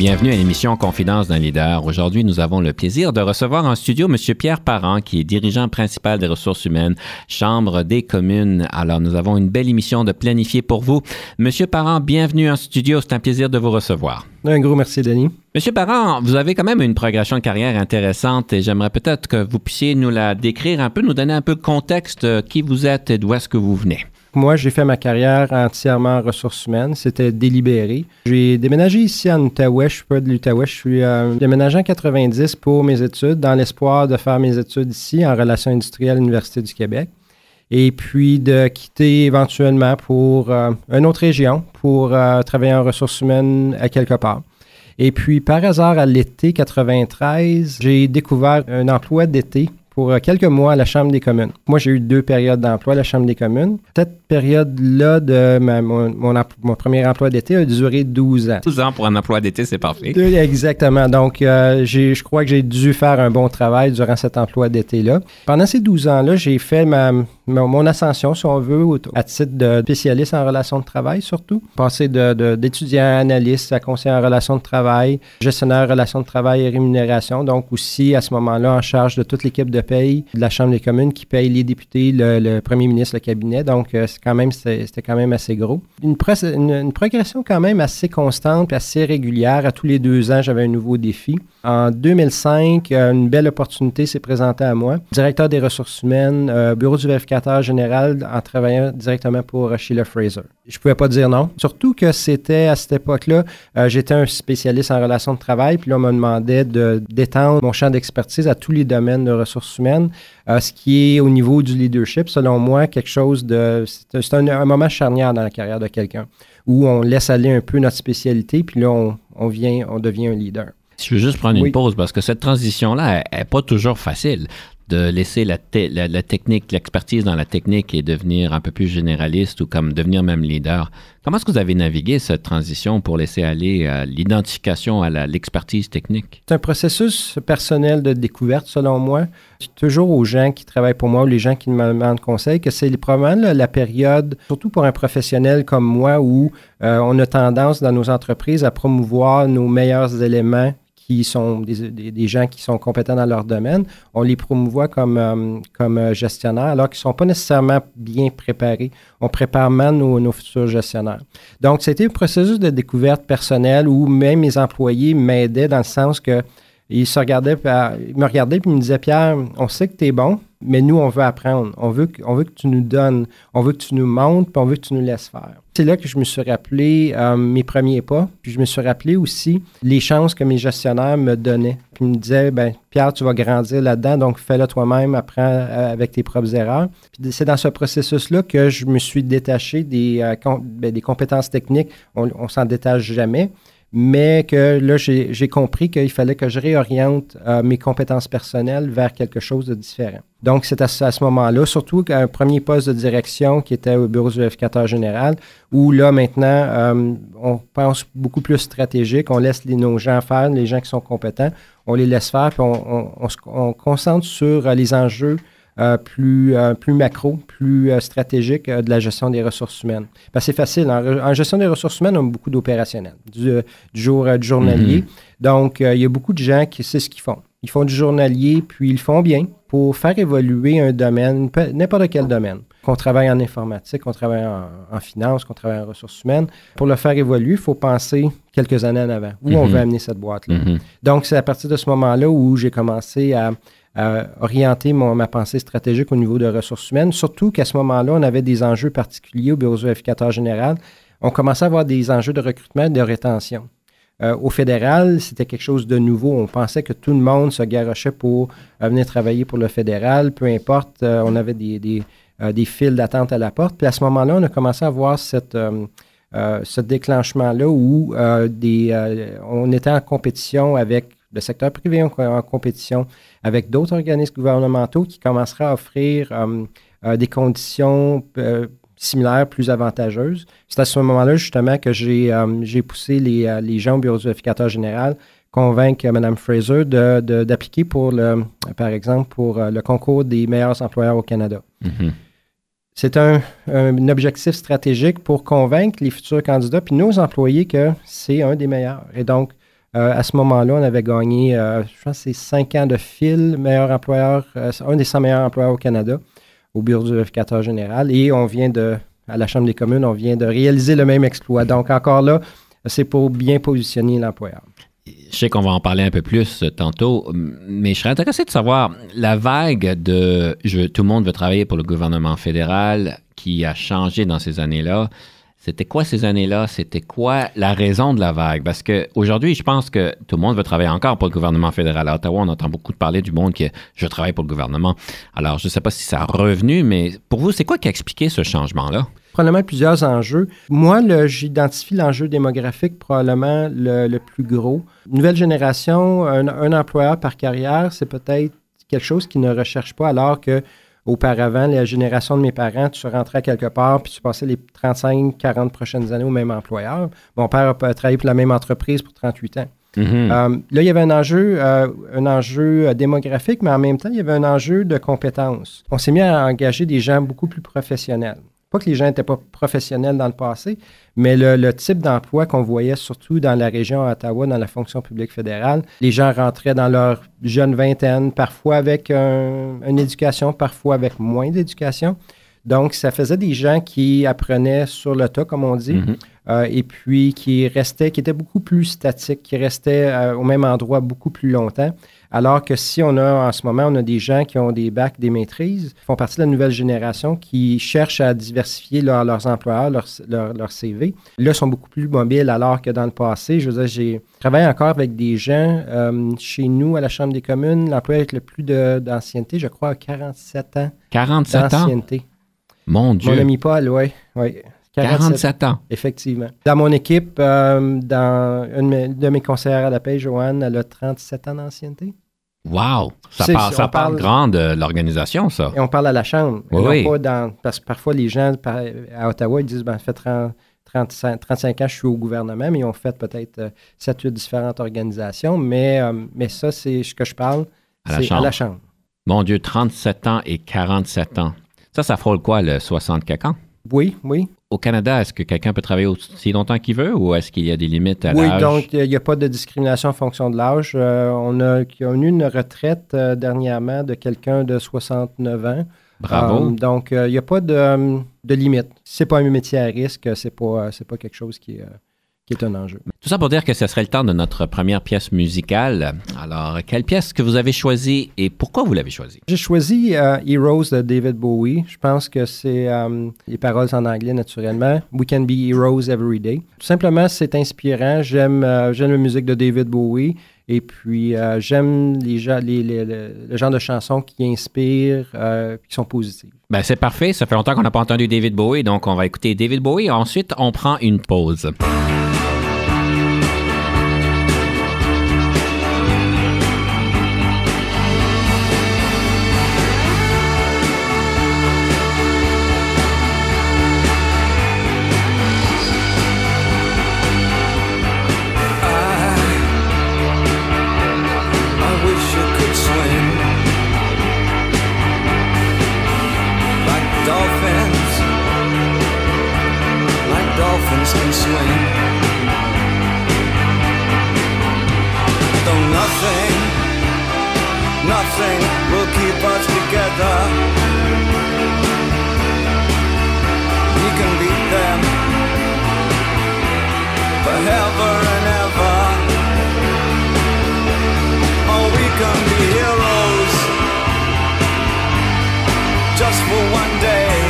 Bienvenue à l'émission Confidence d'un leader. Aujourd'hui, nous avons le plaisir de recevoir en studio M. Pierre Parent, qui est dirigeant principal des ressources humaines, Chambre des communes. Alors, nous avons une belle émission de planifier pour vous. Monsieur Parent, bienvenue en studio. C'est un plaisir de vous recevoir. Un gros merci, Denis. Monsieur Parent, vous avez quand même une progression de carrière intéressante et j'aimerais peut-être que vous puissiez nous la décrire un peu, nous donner un peu de contexte, de qui vous êtes et d'où est-ce que vous venez. Moi, j'ai fait ma carrière entièrement en ressources humaines. C'était délibéré. J'ai déménagé ici en Outaouais. Je suis pas de l'Outaouais. Je suis euh, déménagé en 90 pour mes études, dans l'espoir de faire mes études ici en relations industrielles à l'Université du Québec. Et puis de quitter éventuellement pour euh, une autre région pour euh, travailler en ressources humaines à quelque part. Et puis, par hasard, à l'été 93, j'ai découvert un emploi d'été pour quelques mois à la Chambre des communes. Moi, j'ai eu deux périodes d'emploi à la Chambre des communes. Période-là de mon, premier emploi d'été a duré 12 ans. 12 ans pour un emploi d'été, c'est parfait. exactement. Donc, euh, je crois que j'ai dû faire un bon travail durant cet emploi d'été-là. Pendant ces 12 ans-là, j'ai fait ma, mon ascension, si on veut, à titre de spécialiste en relations de travail, surtout. Passer d'étudiant à analyste, à conseiller en relations de travail, gestionnaire en relations de travail et rémunération. Donc, aussi, à ce moment-là, en charge de toute l'équipe de paye de la Chambre des communes qui paye les députés, le, premier ministre, le cabinet. Donc, euh, quand même, c'était quand même assez gros. Une, une, progression quand même assez constante assez régulière. À tous les deux ans, j'avais un nouveau défi. En 2005, euh, une belle opportunité s'est présentée à moi. Directeur des ressources humaines, euh, bureau du vérificateur général, en travaillant directement pour Sheila Fraser. Je ne pouvais pas dire non. Surtout que c'était à cette époque-là, j'étais un spécialiste en relations de travail, puis là, on me demandait d'étendre mon champ d'expertise à tous les domaines de ressources humaines, ce qui est au niveau du leadership, selon moi, quelque chose de... C'est un, moment charnière dans la carrière de quelqu'un, où on laisse aller un peu notre spécialité, puis là, on, vient, on devient un leader. Je veux juste prendre une pause parce que cette transition-là n'est pas toujours facile de laisser la, la, technique, l'expertise dans la technique et devenir un peu plus généraliste ou comme devenir même leader. Comment est-ce que vous avez navigué cette transition pour laisser aller à l'identification à l'expertise technique? C'est un processus personnel de découverte, selon moi. toujours aux gens qui travaillent pour moi ou les gens qui me demandent conseil que c'est probablement la période, surtout pour un professionnel comme moi, où euh, on a tendance dans nos entreprises à promouvoir nos meilleurs éléments qui sont des, gens qui sont compétents dans leur domaine, on les promouvoit comme, euh, comme euh, gestionnaires alors qu'ils ne sont pas nécessairement bien préparés. On prépare mal nos, nos futurs gestionnaires. Donc, c'était un processus de découverte personnelle où même mes employés m'aidaient dans le sens que ils, se regardaient, ils me regardaient et me disaient Pierre, on sait que tu es bon, mais nous, on veut apprendre. On veut, que, veut que tu nous donnes, on veut que tu nous montres, puis on veut que tu nous laisses faire. C'est là que je me suis rappelé euh, mes premiers pas, puis je me suis rappelé aussi les chances que mes gestionnaires me donnaient. Puis ils me disaient, ben Pierre, tu vas grandir là-dedans, donc fais-le toi-même, apprends euh, avec tes propres erreurs. Puis c'est dans ce processus-là que je me suis détaché des, euh, ben, des compétences techniques. On, on s'en détache jamais mais que là, j'ai compris qu'il fallait que je réoriente euh, mes compétences personnelles vers quelque chose de différent. Donc, c'est à, ce moment-là, surtout qu'un premier poste de direction qui était au bureau du vérificateur général, où là, maintenant, euh, on pense beaucoup plus stratégique, on laisse les, nos gens faire, les gens qui sont compétents, on les laisse faire, puis on, on, on concentre sur euh, les enjeux plus, euh, plus macro, plus euh, stratégique de la gestion des ressources humaines. C'est facile. En, gestion des ressources humaines, on a beaucoup d'opérationnels, du, jour, du journalier. Mm-hmm. Donc, il y a beaucoup de gens qui savent ce qu'ils font. Ils font du journalier, puis ils font bien pour faire évoluer un domaine, n'importe quel domaine. Qu'on travaille en informatique, qu'on travaille en, finance, qu'on travaille en ressources humaines. Pour le faire évoluer, il faut penser quelques années en avant. Où on mm-hmm. veut amener cette boîte-là? Mm-hmm. Donc, c'est à partir de ce moment-là où j'ai commencé à à orienter ma pensée stratégique au niveau de ressources humaines, surtout qu'à ce moment-là, on avait des enjeux particuliers au bureau du vérificateur général. on commençait à avoir des enjeux de recrutement et de rétention. Euh, au fédéral, c'était quelque chose de nouveau. On pensait que tout le monde se garochait pour euh, venir travailler pour le fédéral, peu importe. Euh, on avait des, des, des files d'attente à la porte. Puis à ce moment-là, on a commencé à voir cette, ce déclenchement-là où des, on était en compétition avec le secteur privé, en compétition avec d'autres organismes gouvernementaux qui commenceraient à offrir des conditions similaires, plus avantageuses. C'est à ce moment-là, justement, que j'ai euh, poussé les, euh, les, gens au bureau du vérificateur général convaincre Mme Fraser d'appliquer pour le, par exemple, pour euh, le concours des meilleurs employeurs au Canada. Mm-hmm. C'est un, objectif stratégique pour convaincre les futurs candidats puis nos employés que c'est un des meilleurs. Et donc, à ce moment-là, on avait gagné, je pense, c'est cinq ans de fil, meilleur employeur, un des 100 meilleurs employeurs au Canada au bureau du vérificateur général et on vient de, à la Chambre des communes, on vient de réaliser le même exploit. Donc encore là, c'est pour bien positionner l'employeur. Je sais qu'on va en parler un peu plus tantôt, mais je serais intéressé de savoir la vague de je, tout le monde veut travailler pour le gouvernement fédéral qui a changé dans ces années-là. C'était quoi ces années-là? C'était quoi la raison de la vague? Parce qu'aujourd'hui, je pense que tout le monde veut travailler encore pour le gouvernement fédéral. À Ottawa, on entend beaucoup parler du monde qui je travaille pour le gouvernement. Alors, je ne sais pas si ça a revenu, mais pour vous, c'est quoi qui a expliqué ce changement-là? Probablement plusieurs enjeux. Moi, j'identifie l'enjeu démographique probablement le, plus gros. Nouvelle génération, un employeur par carrière, c'est peut-être quelque chose qui ne recherche pas alors que Auparavant, la génération de mes parents, tu rentrais quelque part, puis tu passais les 35, 40 prochaines années au même employeur. Mon père a travaillé pour la même entreprise pour 38 ans. Mm-hmm. Euh, là, il y avait un enjeu, euh, un enjeu euh, démographique, mais en même temps, il y avait un enjeu de compétences. On s'est mis à engager des gens beaucoup plus professionnels. Pas que les gens n'étaient pas professionnels dans le passé, mais le, type d'emploi qu'on voyait surtout dans la région Ottawa, dans la fonction publique fédérale, les gens rentraient dans leur jeune vingtaine, parfois avec une éducation, parfois avec moins d'éducation. Donc, ça faisait des gens qui apprenaient sur le tas, comme on dit, mm-hmm. euh, et puis qui restaient, qui étaient beaucoup plus statiques, qui restaient euh, au même endroit beaucoup plus longtemps. Alors que si on a en ce moment, on a des gens qui ont des bacs, des maîtrises, font partie de la nouvelle génération, qui cherchent à diversifier leurs employeurs, leur, leur, CV. Là, sont beaucoup plus mobiles alors que dans le passé, je veux dire, j'ai travaillé encore avec des gens euh, chez nous à la Chambre des communes. L'employé avec le plus d'ancienneté, je crois, à 47 ans. 47 ans? Mon Dieu. Mon ami Paul, oui. oui. 47, ans. Effectivement. Dans mon équipe, euh, dans une de mes conseillères à la paix, Joanne, elle a 37 ans d'ancienneté. Wow! Ça, ça parle, grand de l'organisation, ça. Et on parle à la Chambre. Oui, parce que parfois, les gens à Ottawa, ils disent ben, fait 35, 35, ans, je suis au gouvernement, mais ils ont fait peut-être 7 euh, 8 différentes organisations. Mais, euh, mais ça, c'est ce que je parle, c'est à la Chambre. Mon Dieu, 37 ans et 47 ans. Ça, ça frôle quoi, le 64 ans? Oui, oui. Au Canada, est-ce que quelqu'un peut travailler aussi longtemps qu'il veut ou est-ce qu'il y a des limites à l'âge? Oui, donc il n'y a pas de discrimination en fonction de l'âge. Euh, on, a, eu une retraite euh, dernièrement de quelqu'un de 69 ans. Bravo. Euh, donc, il n'y a pas de, de limite. Ce n'est pas un métier à risque, ce n'est pas, pas quelque chose qui est est un enjeu. Tout ça pour dire que ce serait le temps de notre première pièce musicale. Alors, quelle pièce que vous avez choisie et pourquoi vous l'avez choisie? J'ai choisi euh, Heroes de David Bowie. Je pense que c'est euh, les paroles en anglais naturellement. We can be heroes every day. Tout simplement, c'est inspirant. J'aime euh, j'aime la musique de David Bowie. Et puis, j'aime les, les, le genre de chansons qui inspirent, qui sont positives. Ben, c'est parfait. Ça fait longtemps qu'on n'a pas entendu David Bowie, donc on va écouter David Bowie. Ensuite, on prend une pause. just for one day.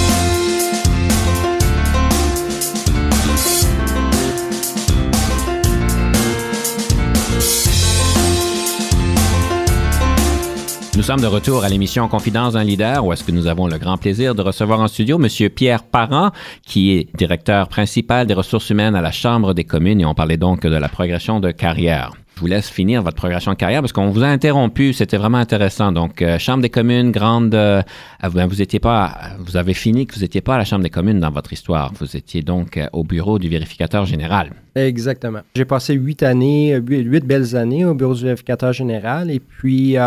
Nous sommes de retour à l'émission Confidence d'un leader où est-ce que nous avons le grand plaisir de recevoir en studio M. Pierre Parent, qui est directeur principal des ressources humaines à la Chambre des communes et on parlait donc de la progression de carrière je vous laisse finir votre progression de carrière parce qu'on vous a interrompu. C'était vraiment intéressant. Donc, euh, Chambre des communes, grande. Euh, vous étiez pas. Vous avez fini que vous n'étiez pas à la Chambre des communes dans votre histoire. Vous étiez donc euh, au bureau du vérificateur général. Exactement. J'ai passé huit années, huit, belles années au bureau du vérificateur général. Et puis,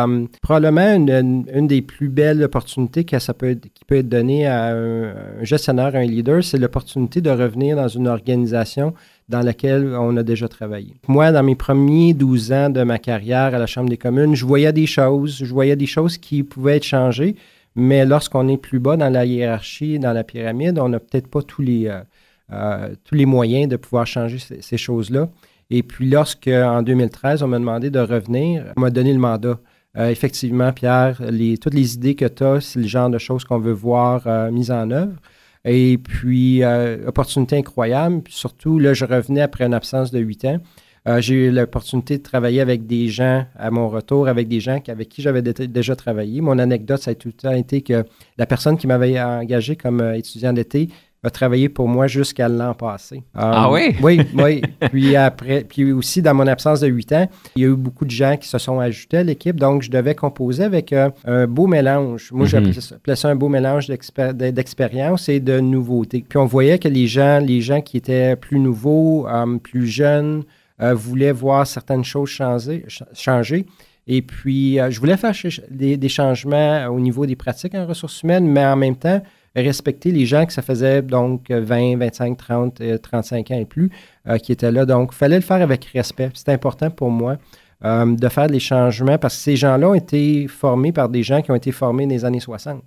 probablement une, des plus belles opportunités que ça peut qui peut être donnée à un, un gestionnaire, un leader, c'est l'opportunité de revenir dans une organisation dans laquelle on a déjà travaillé. Moi, dans mes premiers 12 ans de ma carrière à la Chambre des communes, je voyais des choses, je voyais des choses qui pouvaient être changées, mais lorsqu'on est plus bas dans la hiérarchie, dans la pyramide, on n'a peut-être pas tous les, euh, euh, tous les moyens de pouvoir changer ces, choses-là. Et puis, lorsque, en 2013, on m'a demandé de revenir, on m'a donné le mandat. Euh, effectivement, Pierre, toutes les idées que tu as, c'est le genre de choses qu'on veut voir mises en œuvre. Et puis, euh, opportunité incroyable. surtout, là, je revenais après une absence de huit ans. Euh, j'ai eu l'opportunité de travailler avec des gens à mon retour, avec des gens avec qui j'avais déjà travaillé. Mon anecdote, ça a tout le temps été que la personne qui m'avait engagé comme euh, étudiant d'été a travaillé pour moi jusqu'à l'an passé. ah oui? Oui, oui. puis après, puis aussi dans mon absence de huit ans, il y a eu beaucoup de gens qui se sont ajoutés à l'équipe, donc je devais composer avec euh, un beau mélange. Moi, mm j'appelais ça un beau mélange d'expérience et de nouveautés. Puis on voyait que les gens, les gens qui étaient plus nouveaux, euh, plus jeunes, euh, voulaient voir certaines choses changer. changer. Et puis, je voulais faire des, des changements au niveau des pratiques en ressources humaines, mais en même temps, respecter les gens que ça faisait donc 20, 25, 30, 35 ans et plus euh, qui étaient là. Donc, il fallait le faire avec respect. C'est important pour moi euh, de faire des changements parce que ces gens-là ont été formés par des gens qui ont été formés dans les années 60.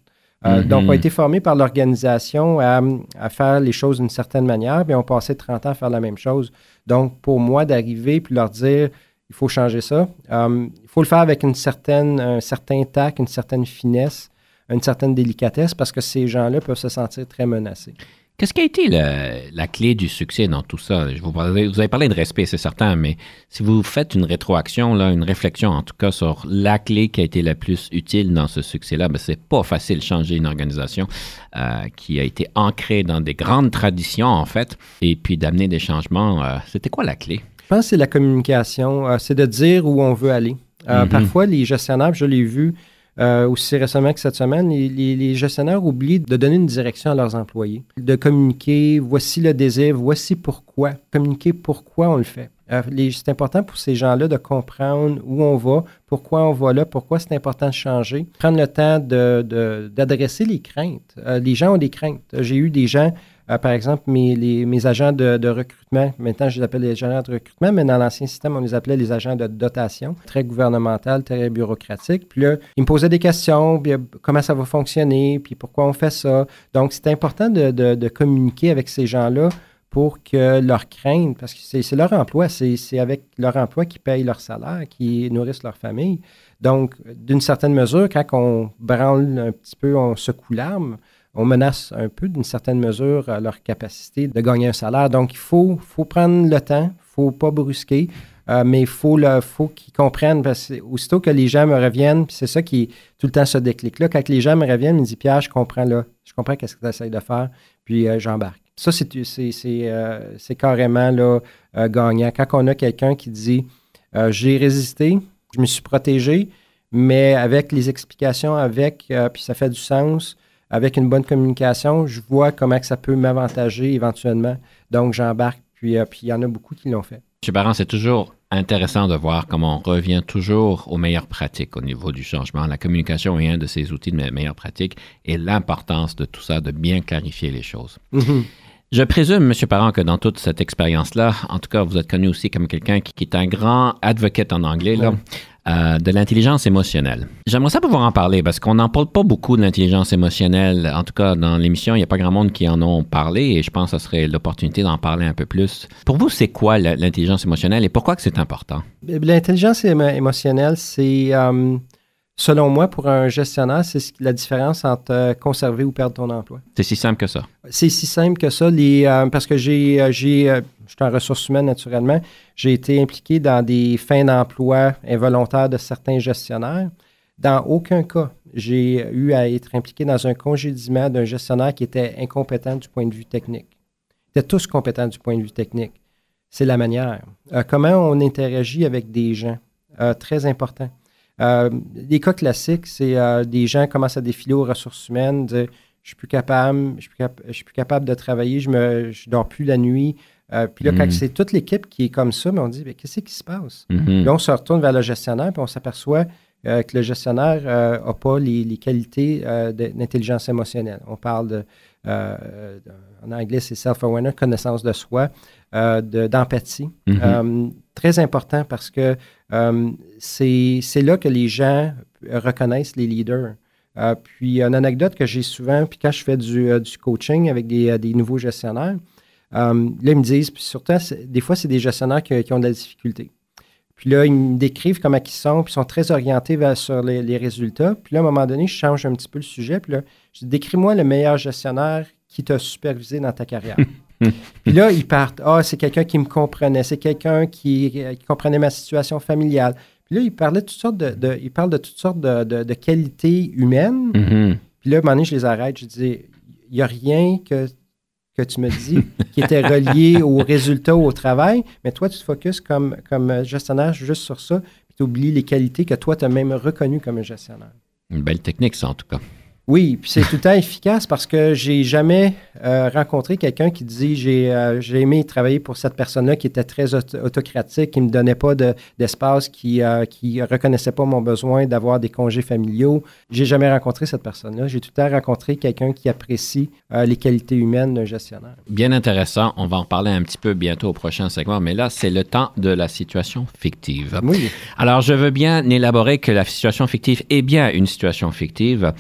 Euh, mm-hmm. Donc, ont été formés par l'organisation à, faire les choses d'une certaine manière, puis ont passé 30 ans à faire la même chose. Donc, pour moi, d'arriver puis leur dire, il faut changer ça, il faut le faire avec une certaine, un certain tact, une certaine finesse, une certaine délicatesse parce que ces gens-là peuvent se sentir très menacés. Qu'est-ce qui a été la, clé du succès dans tout ça? vous, vous, avez parlé de respect, c'est certain, mais si vous faites une rétroaction, là, une réflexion en tout cas sur la clé qui a été la plus utile dans ce succès-là, ben, c'est pas facile de changer une organisation euh, qui a été ancrée dans des grandes traditions, en fait, et puis d'amener des changements. Euh, c'était quoi la clé? Je pense que c'est la communication, euh, c'est de dire où on veut aller. Mm-hmm. Parfois, les gestionnaires, je l'ai vu, euh, aussi récemment que cette semaine, les, gestionnaires oublient de donner une direction à leurs employés, de communiquer, voici le désir, voici pourquoi, communiquer pourquoi on le fait. Euh, c'est important pour ces gens-là de comprendre où on va, pourquoi on va là, pourquoi c'est important de changer. Prendre le temps d'adresser de, les craintes. Euh, les gens ont des craintes. J'ai eu des gens euh, par exemple, mes, agents de, recrutement, maintenant je les appelle les agents de recrutement, mais dans l'ancien système, on les appelait les agents de dotation, très gouvernemental, très bureaucratique. Puis là, ils me posaient des questions, puis, euh, comment ça va fonctionner, puis pourquoi on fait ça. Donc, c'est important de, communiquer avec ces gens-là pour que leur crainte, parce que c'est leur emploi, c'est avec leur emploi qu'ils payent leur salaire, qui nourrissent leur famille. Donc, d'une certaine mesure, quand on branle un petit peu, on secoue l'arme, on menace un peu d'une certaine mesure leur capacité de gagner un salaire. Donc, il faut, faut prendre le temps, il ne faut pas brusquer, euh, mais il faut, faut qu'ils comprennent. Parce que aussitôt que les gens me reviennent, c'est ça qui tout le temps ce déclic-là, quand les gens me reviennent, ils me disent Pierre, je comprends là, je comprends qu'est-ce que tu essaies de faire, puis euh, j'embarque. Ça, c'est, euh, carrément là, gagnant. Quand on a quelqu'un qui dit J'ai résisté, je me suis protégé, mais avec les explications, avec, puis ça fait du sens, avec une bonne communication, je vois comment que ça peut m'avantager éventuellement. Donc, j'embarque, puis, euh, puis il y en a beaucoup qui l'ont fait. M. Baran, c'est toujours intéressant de voir comment on revient toujours aux meilleures pratiques au niveau du changement. La communication est un de ces outils de meilleures pratiques et l'importance de tout ça, de bien clarifier les choses. Mm-hmm. Je présume, M. Parent, que dans toute cette expérience-là, en tout cas, vous êtes connu aussi comme quelqu'un qui, est un grand advocate en anglais. Là. Euh, de l'intelligence émotionnelle. J'aimerais ça pouvoir en parler parce qu'on n'en parle pas beaucoup de l'intelligence émotionnelle. En tout cas, dans l'émission, il n'y a pas grand monde qui en ont parlé et je pense que ce serait l'opportunité d'en parler un peu plus. Pour vous, c'est quoi l'intelligence émotionnelle et pourquoi que c'est important? L'intelligence émotionnelle, c'est, euh, selon moi, pour un gestionnaire, c'est la différence entre euh, conserver ou perdre ton emploi. C'est si simple que ça. C'est si simple que ça. Les, parce que j'ai, j'ai je suis en ressources humaines naturellement. J'ai été impliqué dans des fins d'emploi involontaires de certains gestionnaires. Dans aucun cas, j'ai eu à être impliqué dans un congédiement d'un gestionnaire qui était incompétent du point de vue technique. Ils étaient tous compétents du point de vue technique. C'est la manière. Euh, comment on interagit avec des gens, euh, très important. Euh, des cas classiques, c'est des gens commencent à défiler aux ressources humaines, dire je suis plus capable, je suis plus, capable de travailler, je ne je dors plus la nuit, euh, puis là, quand mhm. c'est toute l'équipe qui est comme ça, mais on dit, qu'est-ce qui se passe? Mhm. Là, on se retourne vers le gestionnaire, puis on s'aperçoit euh, que le gestionnaire n'a euh, pas les, qualités d'intelligence émotionnelle. On parle de, en anglais, c'est self-awareness, connaissance de soi, d'empathie. Mhm. très important parce que c'est là que les gens reconnaissent les leaders. puis, une anecdote que j'ai souvent, puis quand je fais du, coaching avec des, des nouveaux gestionnaires, euh, là, ils me disent, puis surtout, des fois, c'est des gestionnaires qui, ont de la difficulté. Puis là, ils me décrivent comment ils sont, puis ils sont très orientés vers, sur les, résultats. Puis là, à un moment donné, je change un petit peu le sujet. Puis là, je dis, décris-moi le meilleur gestionnaire qui t'a supervisé dans ta carrière. puis là, ils partent. Ah, c'est quelqu'un qui me comprenait, c'est quelqu'un qui, comprenait ma situation familiale. Puis là, ils parlaient de toutes sortes de, ils parlent de toutes sortes de, qualités humaines. Mm-hmm. Puis là, à un moment donné, je les arrête. Je dis, il n'y a rien que que tu me dis, qui était relié aux résultats au travail, mais toi, tu te focuses comme, comme gestionnaire juste sur ça, puis tu oublies les qualités que toi, tu as même reconnues comme un gestionnaire. Une belle technique, ça, en tout cas. Oui, puis c'est tout le temps efficace parce que j'ai jamais euh, rencontré quelqu'un qui dit j'ai euh, j'ai aimé travailler pour cette personne-là qui était très autocratique, qui me donnait pas d'espace, qui euh, qui reconnaissait pas mon besoin d'avoir des congés familiaux. J'ai jamais rencontré cette personne-là. J'ai tout le temps rencontré quelqu'un qui apprécie les qualités humaines d'un gestionnaire. Bien intéressant. On va en parler un petit peu bientôt au prochain segment, mais là c'est le temps de la situation fictive. Oui. Alors je veux bien élaborer que la situation fictive est bien une situation fictive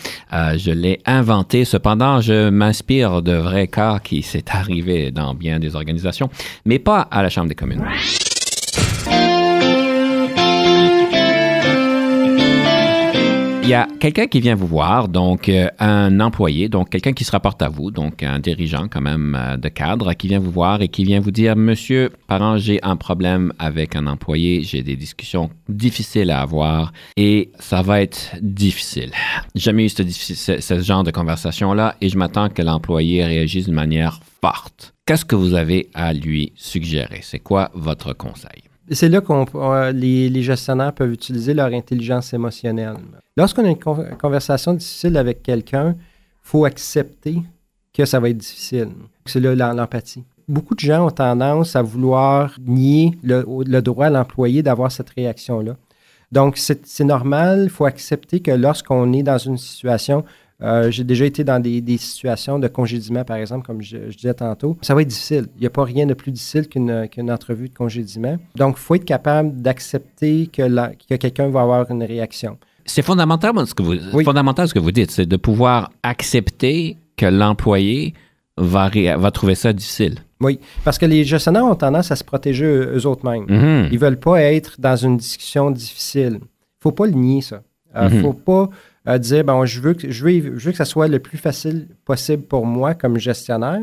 je l'ai inventé. Cependant, je m'inspire de vrais cas qui s'est arrivé dans bien des organisations, mais pas à la Chambre des communes. Il y a quelqu'un qui vient vous voir, donc euh, un employé, donc quelqu'un qui se rapporte à vous, donc un dirigeant quand même euh, de cadre, qui vient vous voir et qui vient vous dire, Monsieur Parent, j'ai un problème avec un employé, j'ai des discussions difficiles à avoir et ça va être difficile. Jamais eu ce, ce genre de conversation-là et je m'attends que l'employé réagisse d'une manière forte. Qu'est-ce que vous avez à lui suggérer? C'est quoi votre conseil? C'est là que les, les, gestionnaires peuvent utiliser leur intelligence émotionnelle. Lorsqu'on a une conversation difficile avec quelqu'un, il faut accepter que ça va être difficile. C'est là l'empathie. Beaucoup de gens ont tendance à vouloir nier le, le droit à l'employé d'avoir cette réaction-là. Donc, c'est normal, il faut accepter que lorsqu'on est dans une situation euh, j'ai déjà été dans des, situations de congédiement, par exemple, comme je, disais tantôt. Ça va être difficile. Il n'y a pas rien de plus difficile qu'une entrevue de congédiement. Donc, il faut être capable d'accepter que, que quelqu'un va avoir une réaction. C'est fondamental ce que vous, fondamental ce que vous dites, c'est de pouvoir accepter que l'employé va, va trouver ça difficile. Oui, parce que les gestionnaires ont tendance à se protéger eux-mêmes. Mm-hmm. Ils ne veulent pas être dans une discussion difficile. Il ne faut pas le nier, ça. Il euh, ne mm-hmm. faut pas dire bon, je veux, que, je, veux, que ça soit le plus facile possible pour moi comme gestionnaire.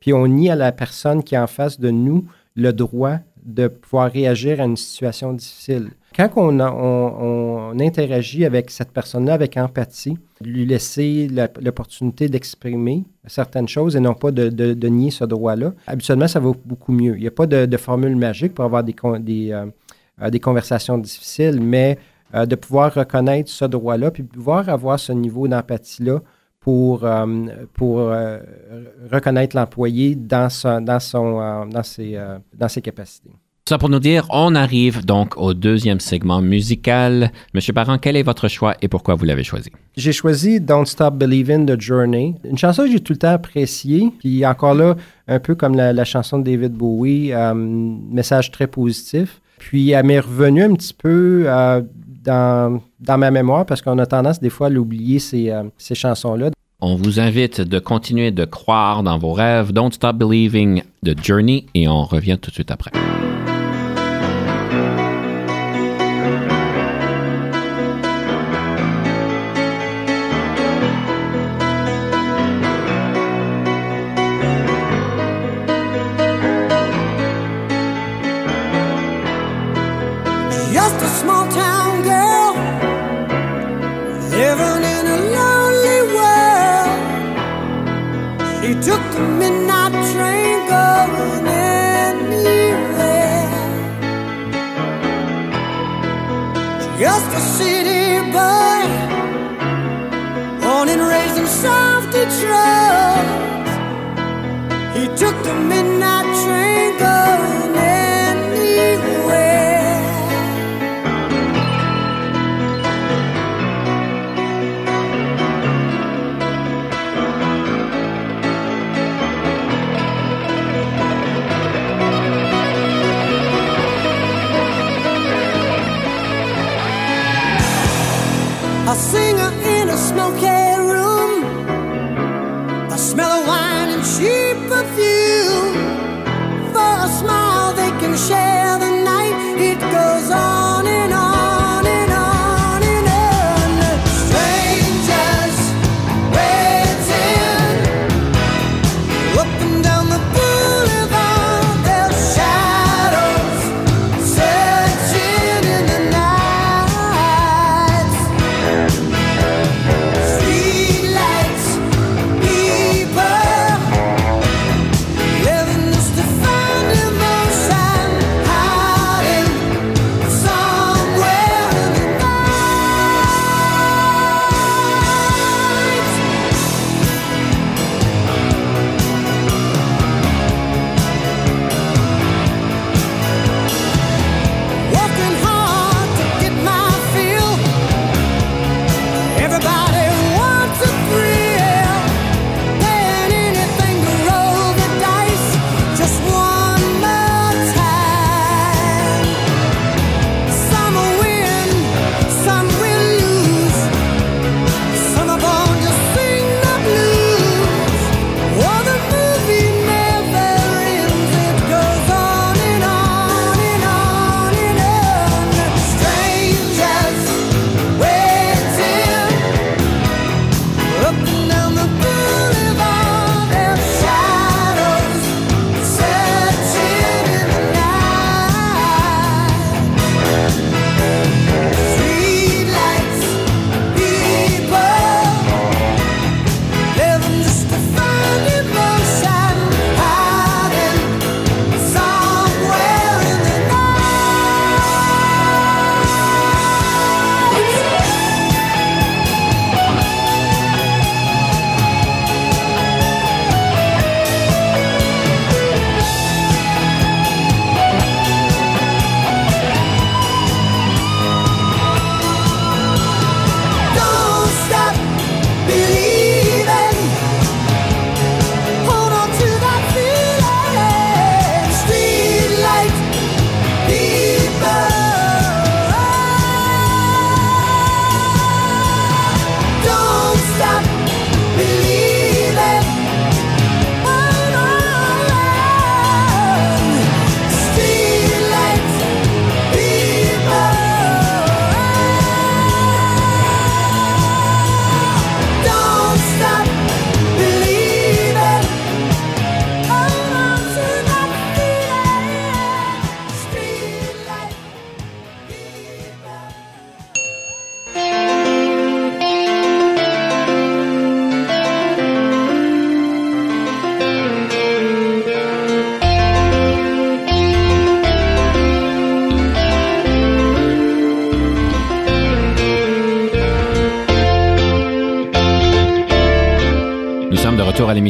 Puis on nie à la personne qui est en face de nous le droit de pouvoir réagir à une situation difficile. Quand on, interagit avec cette personne-là avec empathie, lui laisser l'opportunité d'exprimer certaines choses et non pas de, nier ce droit-là, habituellement, ça va beaucoup mieux. Il n'y a pas de, formule magique pour avoir des, des, euh, des conversations difficiles, mais euh, de pouvoir reconnaître ce droit-là, puis pouvoir avoir ce niveau d'empathie-là pour, euh, pour euh, reconnaître l'employé dans, dans, son, dans, ses, dans ses capacités. Ça pour nous dire, on arrive donc au deuxième segment musical. Monsieur Parent, quel est votre choix et pourquoi vous l'avez choisi? J'ai choisi Don't Stop Believing the Journey, une chanson que j'ai tout le temps appréciée, puis encore là, un peu comme la, chanson de David Bowie, message très positif. Puis elle m'est revenue un petit peu dans, ma mémoire parce qu'on a tendance des fois à l'oublier, ces, euh, ces chansons-là. On vous invite de continuer de croire dans vos rêves. Don't Stop Believing de Journey et on revient tout de suite après. off the drugs. He took them in.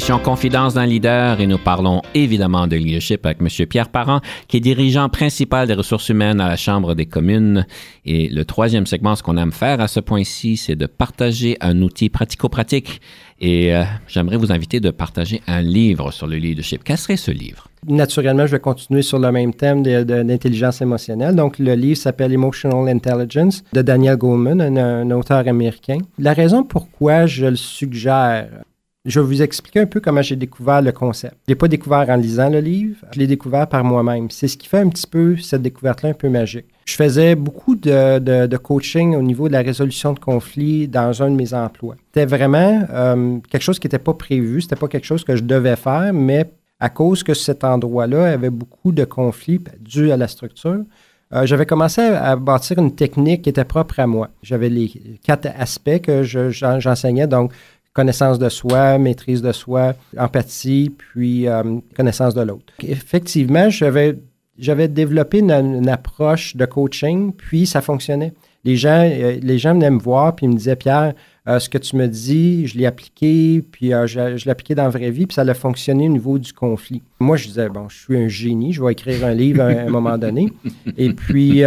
L'émission Confidence d'un leader et nous parlons évidemment de leadership avec M. Pierre Parent, qui est dirigeant principal des ressources humaines à la Chambre des communes. Et le troisième segment, ce qu'on aime faire à ce point-ci, c'est de partager un outil pratico-pratique. Et euh, j'aimerais vous inviter de partager un livre sur le leadership. Quel serait ce livre? Naturellement, je vais continuer sur le même thème d'intelligence émotionnelle. Donc, le livre s'appelle Emotional Intelligence de Daniel Goleman, un, un, auteur américain. La raison pourquoi je le suggère, je vais vous expliquer un peu comment j'ai découvert le concept. Je ne l'ai pas découvert en lisant le livre, je l'ai découvert par moi-même. C'est ce qui fait un petit peu cette découverte-là un peu magique. Je faisais beaucoup de, coaching au niveau de la résolution de conflits dans un de mes emplois. C'était vraiment euh, quelque chose qui n'était pas prévu, c'était pas quelque chose que je devais faire, mais à cause que cet endroit-là avait beaucoup de conflits dus à la structure, euh, j'avais commencé à, bâtir une technique qui était propre à moi. J'avais les quatre aspects que j'enseignais, donc connaissance de soi, maîtrise de soi, empathie, puis euh, connaissance de l'autre. Effectivement, j'avais, j'avais développé une, approche de coaching, puis ça fonctionnait. Les gens, euh, les gens venaient me voir, puis ils me disaient, Pierre, euh, ce que tu me dis, je l'ai appliqué, puis je, je l'ai appliqué dans la vraie vie, puis ça a fonctionné au niveau du conflit. Moi, je disais, bon, je suis un génie, je vais écrire un livre à, un moment donné. Et puis,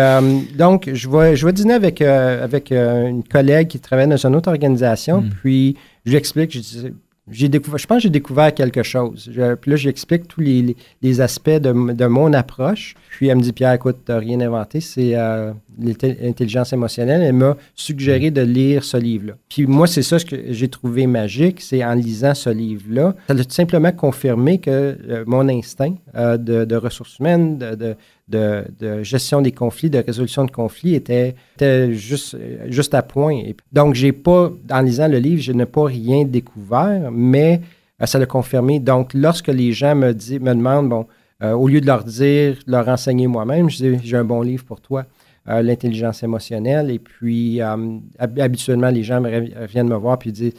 donc, je vais, je vais dîner avec, avec une collègue qui travaille dans une autre organisation, mm. puis je lui explique, je j'ai découvert, je pense que j'ai découvert quelque chose. puis là, j'explique tous les, les, aspects de, de, mon approche. Puis elle me dit, Pierre, écoute, tu n'as rien inventé, c'est euh, l'intelligence émotionnelle. Elle m'a suggéré de lire ce livre-là. Puis moi, c'est ça que j'ai trouvé magique, c'est en lisant ce livre-là, ça a tout simplement confirmé que euh, mon instinct euh, de, de, ressources humaines, de, de, de, gestion des conflits, de résolution de conflits était, juste, juste à point. donc, j'ai pas, en lisant le livre, je n'ai pas rien découvert, mais euh, ça l'a confirmé. Donc, lorsque les gens me, me demandent, bon, euh, au lieu de leur dire, leur enseigner moi-même, je dis, j'ai un bon livre pour toi. Euh, l'intelligence émotionnelle. Et puis, habituellement, les gens me, viennent me voir puis disent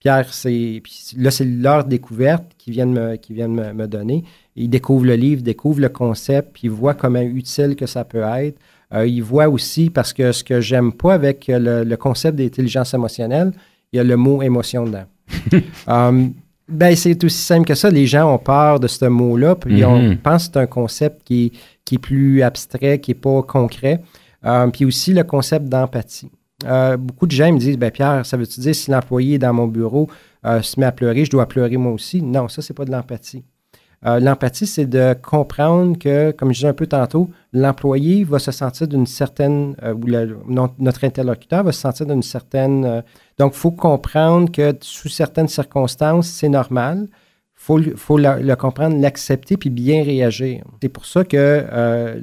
Pierre, c'est là, c'est leur découverte qu'ils viennent, me, viennent me, donner. Ils découvrent le livre, découvrent le concept, puis ils voient comment utile que ça peut être. Euh, ils voient aussi, parce que ce que j'aime pas avec le, concept d'intelligence émotionnelle, il y a le mot émotion dedans. Euh, ben, c'est aussi simple que ça. Les gens ont peur de ce mot-là, puis on mm-hmm. pense que c'est un concept qui, qui, est plus abstrait, qui n'est pas concret. Euh, puis aussi le concept d'empathie. Euh, beaucoup de gens me disent ben Pierre, ça veut-tu dire si l'employé est dans mon bureau euh, se met à pleurer, je dois pleurer moi aussi? Non, ça, c'est pas de l'empathie. Euh, l'empathie, c'est de comprendre que, comme je disais un peu tantôt, l'employé va se sentir d'une certaine, ou notre interlocuteur va se sentir d'une certaine. donc, il faut comprendre que sous certaines circonstances, c'est normal. Il faut, le, comprendre, l'accepter puis bien réagir. C'est pour ça que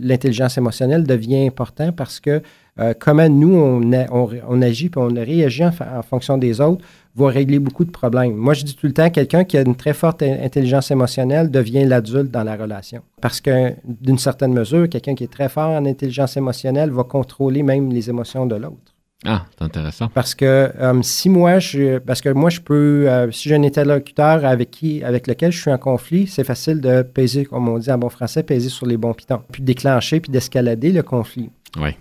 l'intelligence émotionnelle devient important parce que euh, comment nous, on, agit et on réagit en, fonction des autres va régler beaucoup de problèmes. Moi, je dis tout le temps, quelqu'un qui a une très forte intelligence émotionnelle devient l'adulte dans la relation. Parce que, d'une certaine mesure, quelqu'un qui est très fort en intelligence émotionnelle va contrôler même les émotions de l'autre. Ah, c'est intéressant. Parce que euh, si moi, je, parce que moi, je peux, euh, si j'ai un interlocuteur avec qui, avec lequel je suis en conflit, c'est facile de peser, comme on dit en bon français, peser sur les bons pitons, puis déclencher, puis d'escalader le conflit.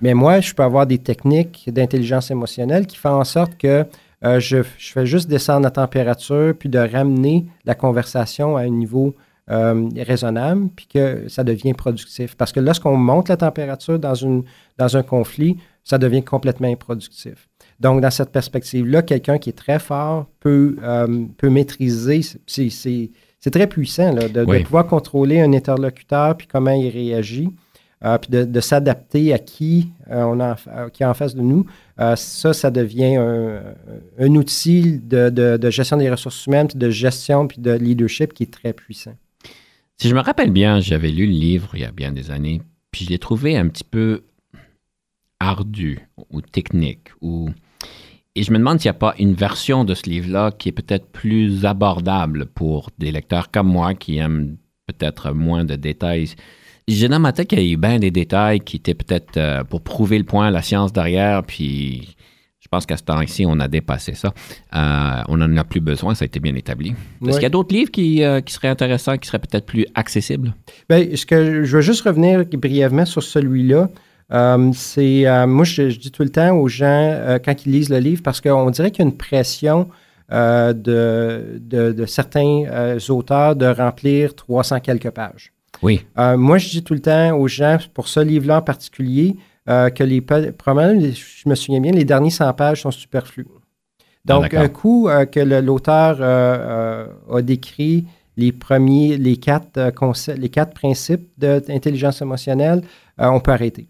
Mais moi, je peux avoir des techniques d'intelligence émotionnelle qui font en sorte que euh, je, fais juste descendre la température, puis de ramener la conversation à un niveau euh, raisonnable, puis que ça devient productif. Parce que lorsqu'on monte la température dans, une, dans un conflit, ça devient complètement improductif. Donc, dans cette perspective-là, quelqu'un qui est très fort peut, euh, peut maîtriser, c'est très puissant là, de, de, pouvoir contrôler un interlocuteur, puis comment il réagit. Euh, puis de, s'adapter à qui euh, on a, euh, qui est en face de nous, ça, ça devient un, outil de, gestion des ressources humaines, puis de gestion, puis de leadership qui est très puissant. Si je me rappelle bien, j'avais lu le livre il y a bien des années, puis je l'ai trouvé un petit peu ardu ou technique. Ou... Et je me demande s'il n'y a pas une version de ce livre-là qui est peut-être plus abordable pour des lecteurs comme moi qui aiment peut-être moins de détails j'ai dans ma tête qu'il y a eu bien des détails qui étaient peut-être euh, pour prouver le point, la science derrière, puis je pense qu'à ce temps-ci, on a dépassé ça. Euh, on n'en a plus besoin, ça a été bien établi. Est-ce qu'il y a d'autres livres qui, euh, qui, seraient intéressants, qui seraient peut-être plus accessibles? Bien, ce que je veux juste revenir brièvement sur celui-là. c'est moi, je, dis tout le temps aux gens quand ils lisent le livre, parce qu'on dirait qu'il y a une pression de, de, de certains auteurs de remplir 300 quelques pages. Oui. Euh, moi, je dis tout le temps aux gens, pour ce livre-là en particulier, euh, que les, probablement, je me souviens bien, les derniers 100 pages sont superflus. Donc, Ah, un coup euh, que l'auteur a décrit les premiers, les quatre, concepts, les quatre principes d'intelligence émotionnelle, on peut arrêter.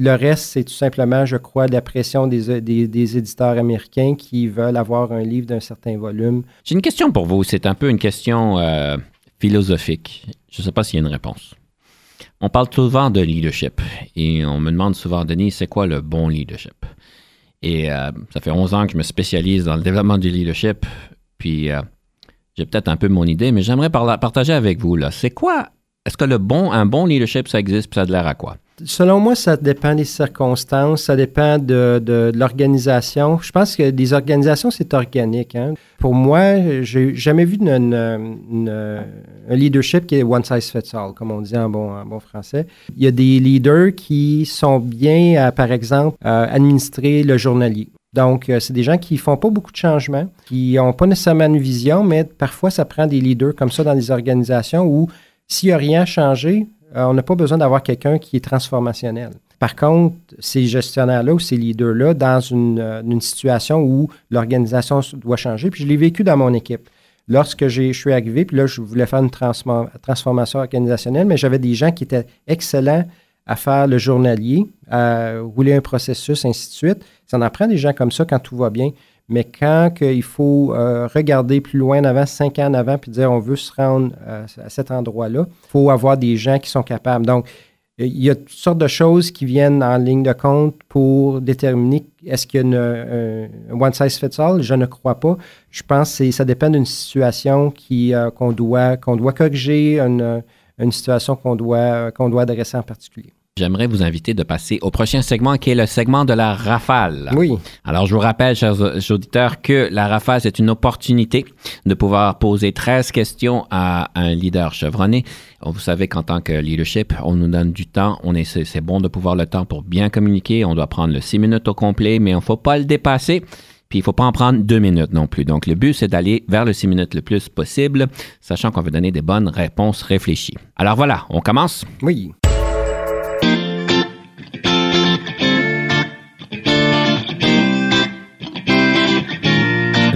Le reste, c'est tout simplement, je crois, la pression des, des- des éditeurs américains qui veulent avoir un livre d'un certain volume. J'ai une question pour vous. C'est un peu une question euh, philosophique. Je ne sais pas s'il y a une réponse. On parle souvent de leadership et on me demande souvent, Denis, c'est quoi le bon leadership? Et euh, ça fait 11 ans que je me spécialise dans le développement du leadership. Puis euh, j'ai peut-être un peu mon idée, mais j'aimerais partager avec vous. là. C'est quoi? Est-ce que le bon, un bon leadership, ça existe? Puis ça a de l'air à quoi? Selon moi, ça dépend des circonstances, ça dépend de, de- l'organisation. Je pense que des organisations, c'est organique. hein. Pour moi, j'ai jamais vu un leadership qui est one size fits all, comme on dit en bon, en bon français. Il y a des leaders qui sont bien, par exemple, à administrer le journalier. Donc, euh, c'est des gens qui font pas beaucoup de changements, qui n'ont pas nécessairement une vision, mais parfois, ça prend des leaders comme ça dans des organisations où s'il n'y a rien changé, euh, on n'a pas besoin d'avoir quelqu'un qui est transformationnel. Par contre, ces gestionnaires-là ou ces leaders-là, dans une, euh, situation où l'organisation doit changer, puis je l'ai vécu dans mon équipe. Lorsque je suis arrivé, puis là, je voulais faire une transformation organisationnelle, mais j'avais des gens qui étaient excellents à faire le journalier, à rouler un processus, ainsi de suite. Ça en prend des gens comme ça quand tout va bien. Mais quand il faut euh, regarder plus loin en avant, cinq ans avant, puis dire on veut se rendre euh, à cet endroit-là, il faut avoir des gens qui sont capables. Donc, il y a toutes sortes de choses qui viennent en ligne de compte pour déterminer est-ce qu'il y a une, un one size fits all? Je ne crois pas. Je pense que ça dépend d'une situation euh, qu'on, doit, qu'on doit corriger, une, une situation qu'on doit, qu'on doit adresser en particulier. J'aimerais vous inviter de passer au prochain segment qui est le segment de la rafale. Oui. Alors, je vous rappelle, chers auditeurs, que la rafale, c'est une opportunité de pouvoir poser 13 questions à un leader chevronné. Vous savez qu'en tant que leadership, on nous donne du temps. On est, c'est, bon de pouvoir le temps pour bien communiquer. On doit prendre le 6 minutes au complet, mais on ne faut pas le dépasser. Puis il ne faut pas en prendre deux minutes non plus. Donc, le but, c'est d'aller vers le 6 minutes le plus possible, sachant qu'on veut donner des bonnes réponses réfléchies. Alors voilà, on commence. Oui.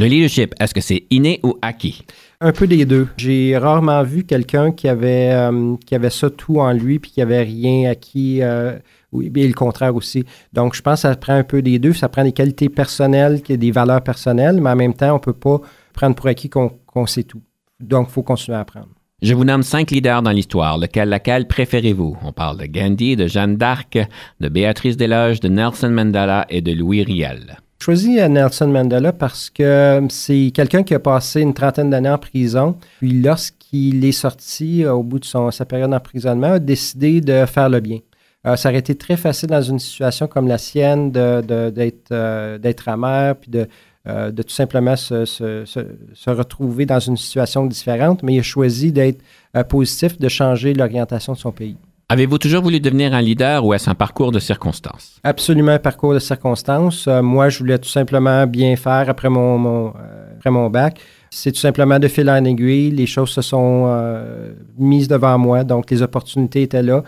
Le leadership, est-ce que c'est inné ou acquis? Un peu des deux. J'ai rarement vu quelqu'un qui avait, euh, qui avait ça tout en lui puis qui avait rien acquis. Euh, oui, et le contraire aussi. Donc, je pense que ça prend un peu des deux. Ça prend des qualités personnelles, des valeurs personnelles, mais en même temps, on ne peut pas prendre pour acquis qu'on sait tout. Donc, il faut continuer à apprendre. Je vous nomme cinq leaders dans l'histoire. Lequel, laquelle préférez-vous? On parle de Gandhi, de Jeanne d'Arc, de Béatrice Desloges, de Nelson Mandela et de Louis Riel. Euh, Nelson Mandela parce que c'est quelqu'un qui a passé une trentaine d'années en prison. Puis lorsqu'il est sorti euh, au bout de son, sa période d'emprisonnement, a décidé de faire le bien. Euh, ça aurait été très facile dans une situation comme la sienne de- de- d'être euh, d'être amer, puis de, euh, de tout simplement se, retrouver dans une situation différente, mais il a choisi d'être euh, positif, de changer l'orientation de son pays. Avez-vous toujours voulu devenir un leader ou est-ce un parcours de circonstances? Absolument un parcours de circonstances. Euh, moi, je voulais tout simplement bien faire après mon, mon, euh, après mon bac. C'est tout simplement de fil en aiguille. Les choses se sont euh, mises devant moi, donc les opportunités étaient là.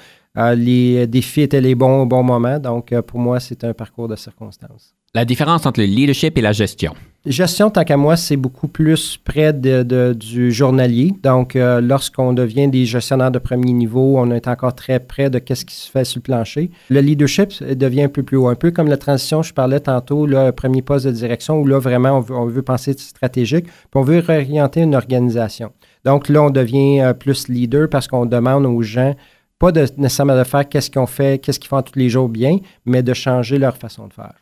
Les défis étaient les bons au bon moment. Donc, pour moi, c'est un parcours de circonstances. La différence entre le leadership et la gestion? Gestion, tant qu'à moi, c'est beaucoup plus près de, du journalier. Donc, euh, lorsqu'on devient des gestionnaires de premier niveau, on est encore très près de ce qui se fait sur le plancher. Le leadership devient un peu plus haut, un peu comme la transition, je parlais tantôt, là, premier poste de direction, où là, vraiment, on veut, on veut penser stratégique, puis on veut réorienter une organisation. Donc, là, on devient euh, plus leader parce qu'on demande aux gens pas de, nécessairement de faire qu'est-ce qu'ils ont fait, qu'est-ce qu'ils font tous les jours bien, mais de changer leur façon de faire.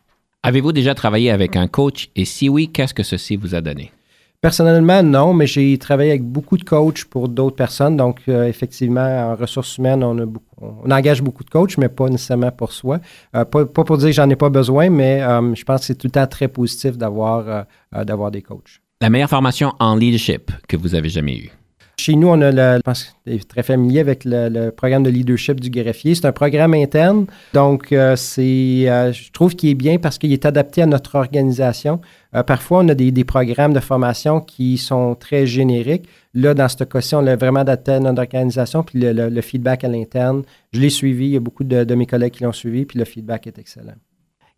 Avez-vous déjà travaillé avec un coach? Et si oui, qu'est-ce que ceci vous a donné? Personnellement, non, mais j'ai travaillé avec beaucoup de coachs pour d'autres personnes. Donc, euh, effectivement, en ressources humaines, on, a beaucoup, on engage beaucoup de coachs, mais pas nécessairement pour soi. Euh, pas, pas pour dire que j'en ai pas besoin, mais euh, je pense que c'est tout le temps très positif d'avoir d'avoir des coachs. La meilleure formation en leadership que vous avez jamais eue? Chez nous, on a, le, je pense que tu es très familier avec le, programme de leadership du greffier. C'est un programme interne, donc euh, c'est, euh, je trouve qu'il est bien parce qu'il est adapté à notre organisation. Euh, parfois, on a des, programmes de formation qui sont très génériques. Là, dans ce cas-ci, on l'a vraiment adapté à notre organisation, puis le feedback à l'interne. Je l'ai suivi, il y a beaucoup de, de mes collègues qui l'ont suivi, puis le feedback est excellent.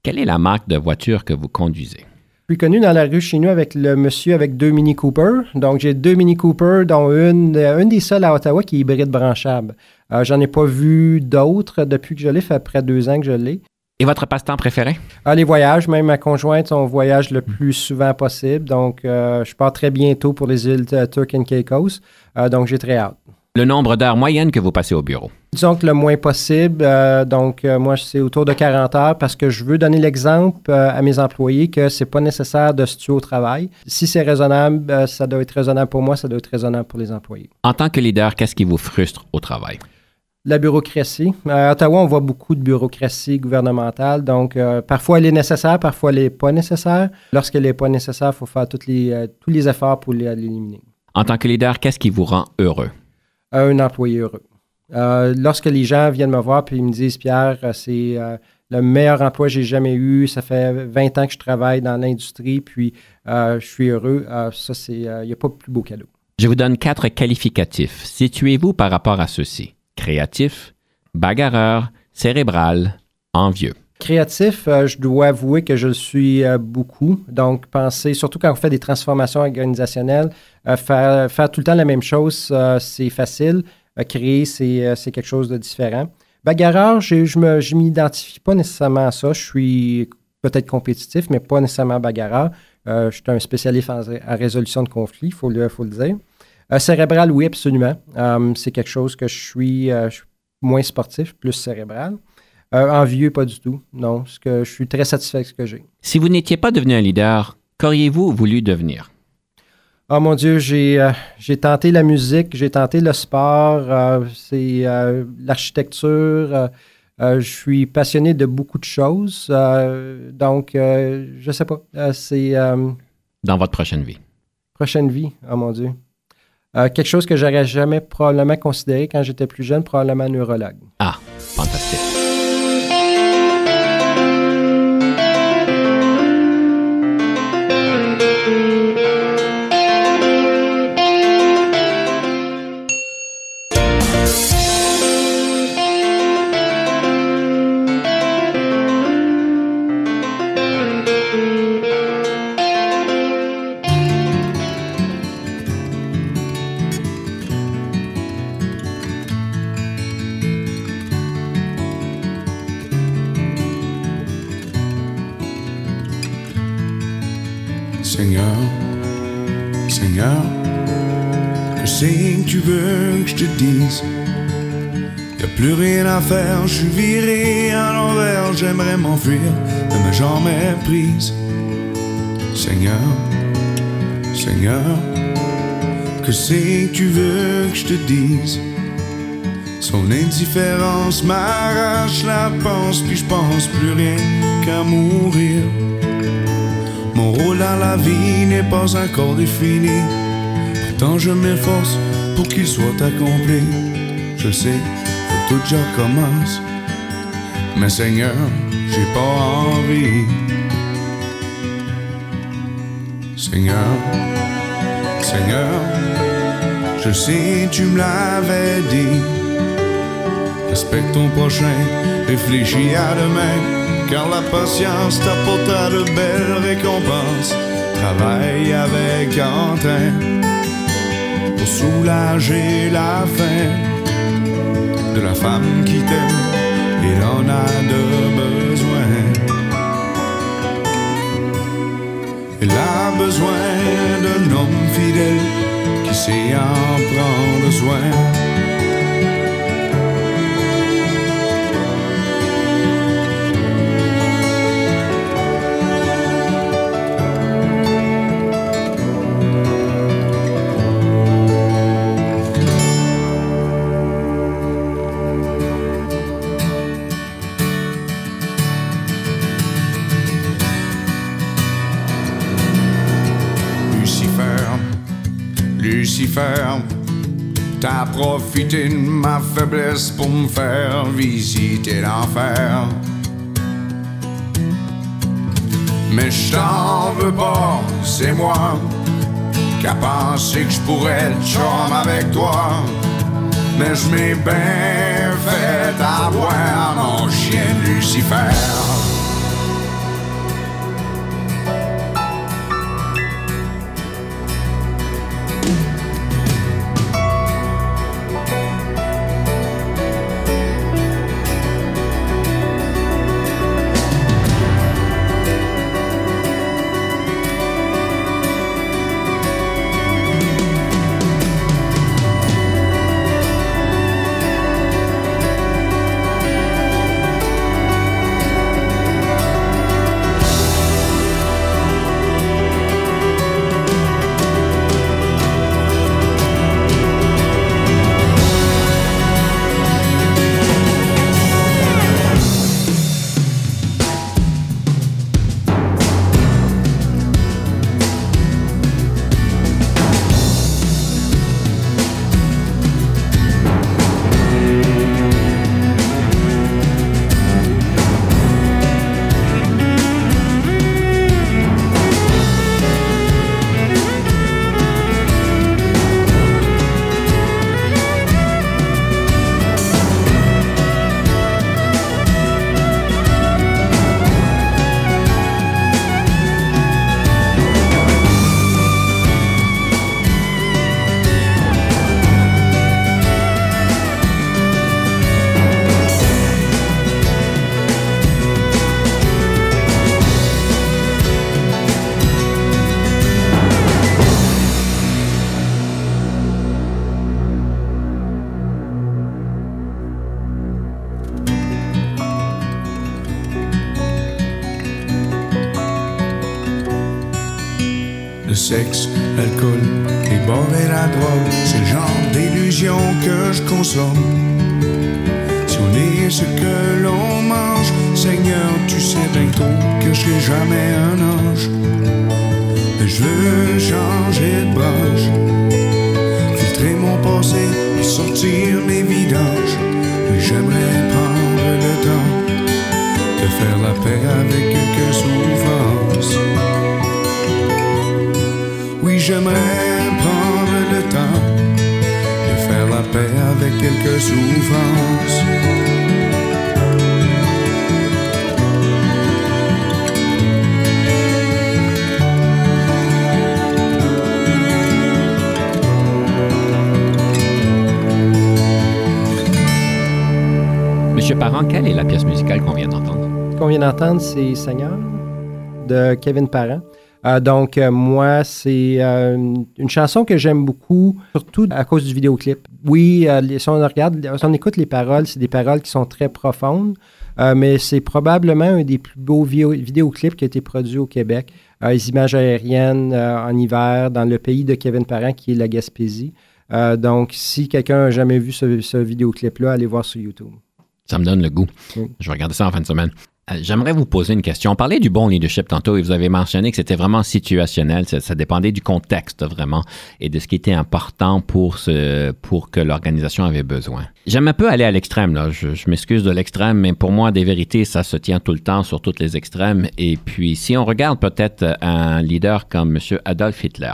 Quelle est la marque de voiture que vous conduisez? Plus connu dans la rue chez nous avec le monsieur avec deux Mini Cooper. Donc, j'ai deux Mini Cooper, dont une, euh, une des seules à Ottawa qui est hybride branchable. Euh, J'en ai pas vu d'autres depuis que je l'ai, fait près de deux ans que je l'ai. Et votre passe-temps préféré? Ah, les voyages, même ma conjointe, on voyage le plus souvent possible. Donc, euh, je pars très bientôt pour les îles Turk and Caicos. Euh, donc, j'ai très hâte. Le nombre d'heures moyennes que vous passez au bureau? Disons que le moins possible. euh, donc, euh, moi, c'est autour de 40 heures parce que je veux donner l'exemple euh, à mes employés que c'est pas nécessaire de se tuer au travail. Si c'est raisonnable, euh, ça doit être raisonnable pour moi, ça doit être raisonnable pour les employés. En tant que leader, qu'est-ce qui vous frustre au travail? La bureaucratie. À Ottawa, on voit beaucoup de bureaucratie gouvernementale. Donc, euh, parfois, elle est nécessaire, parfois, elle n'est pas nécessaire. Lorsqu'elle n'est pas nécessaire, il faut faire toutes les, euh, tous les efforts pour l'éliminer. En tant que leader, qu'est-ce qui vous rend heureux? Un employé heureux. Euh, lorsque les gens viennent me voir puis ils me disent Pierre, euh, c'est euh, le meilleur emploi que j'ai jamais eu, ça fait 20 ans que je travaille dans l'industrie, puis je suis heureux, ça. Il n'y a pas plus beau cadeau. Je vous donne quatre qualificatifs. Situez-vous par rapport à ceux-ci. Créatif, bagarreur, cérébral, envieux. Créatif, euh, je dois avouer que je le suis euh, beaucoup. Donc, penser, surtout quand on fait des transformations organisationnelles, euh, faire, faire tout le temps la même chose, c'est facile. Créer, c'est quelque chose de différent. Bagarreur, je ne m'identifie pas nécessairement à ça. Je suis peut-être compétitif, mais pas nécessairement bagarreur. Je suis un spécialiste en, résolution de conflits, il faut le, faut le dire. Cérébral, oui, absolument. C'est quelque chose que je suis, je suis moins sportif, plus cérébral. Euh, envieux, pas du tout. Non, que je suis très satisfait avec ce que j'ai. Si vous n'étiez pas devenu un leader, qu'auriez-vous voulu devenir? Oh mon Dieu, j'ai euh, j'ai tenté la musique, j'ai tenté le sport, euh, c'est euh, l'architecture. je suis passionné de beaucoup de choses. donc, je sais pas. c'est Dans votre prochaine vie. prochaine vie, oh mon Dieu. Euh, quelque chose que j'aurais jamais probablement considéré quand j'étais plus jeune, probablement neurologue. Ah, fantastique. Seigneur, Seigneur, que c'est que tu veux que je te dise? Y a plus rien à faire, je suis viré à l'envers, j'aimerais m'enfuir de ma jambe prise. Seigneur, Seigneur, que c'est que tu veux que je te dise? Son indifférence m'arrache la pense, puis je pense plus rien qu'à mourir. Mon rôle dans la vie n'est pas encore défini. Pourtant je m'efforce pour qu'il soit accompli. Je sais, faut tout déjà commence. Mais Seigneur, j'ai pas envie. Seigneur, Seigneur, je sais, tu me l'avais dit. Respecte ton prochain, réfléchis à demain, car la patience t'apportera de belles récompenses. Travaille avec entrain pour soulager la faim de la femme qui t'aime, il en a de besoin. Il a besoin d'un homme fidèle qui sait en prendre soin. T'as profité de ma faiblesse pour me faire visiter l'enfer. Mais je t'en veux pas, c'est moi qui a pensé que je pourrais chum avec toi. Mais je m'ai bien fait avoir mon chien Lucifer. Monsieur Parent, quelle est la pièce musicale qu'on vient d'entendre? Qu'on vient d'entendre, c'est Seigneur de Kevin Parent. Euh, donc, euh, moi, c'est euh, une, chanson que j'aime beaucoup, surtout à cause du vidéoclip. Oui, si, on regarde, si on écoute les paroles, c'est des paroles qui sont très profondes, mais c'est probablement un des plus beaux vidéo- vidéoclips qui a été produit au Québec. Les images aériennes en hiver dans le pays de Kevin Parent, qui est la Gaspésie. Donc, si quelqu'un n'a jamais vu ce, ce vidéoclip-là, allez voir sur YouTube. Ça me donne le goût. Je vais regarder ça en fin de semaine. Euh, J'aimerais vous poser une question. On parlait du bon leadership tantôt et vous avez mentionné que c'était vraiment situationnel. Ça, ça dépendait du contexte vraiment et de ce qui était important pour, ce, pour que l'organisation avait besoin. J'aime un peu aller à l'extrême. Là. Je, je m'excuse de l'extrême, mais pour moi, des vérités, ça se tient tout le temps sur toutes les extrêmes. Et puis, si on regarde peut-être un leader comme M. Adolf Hitler,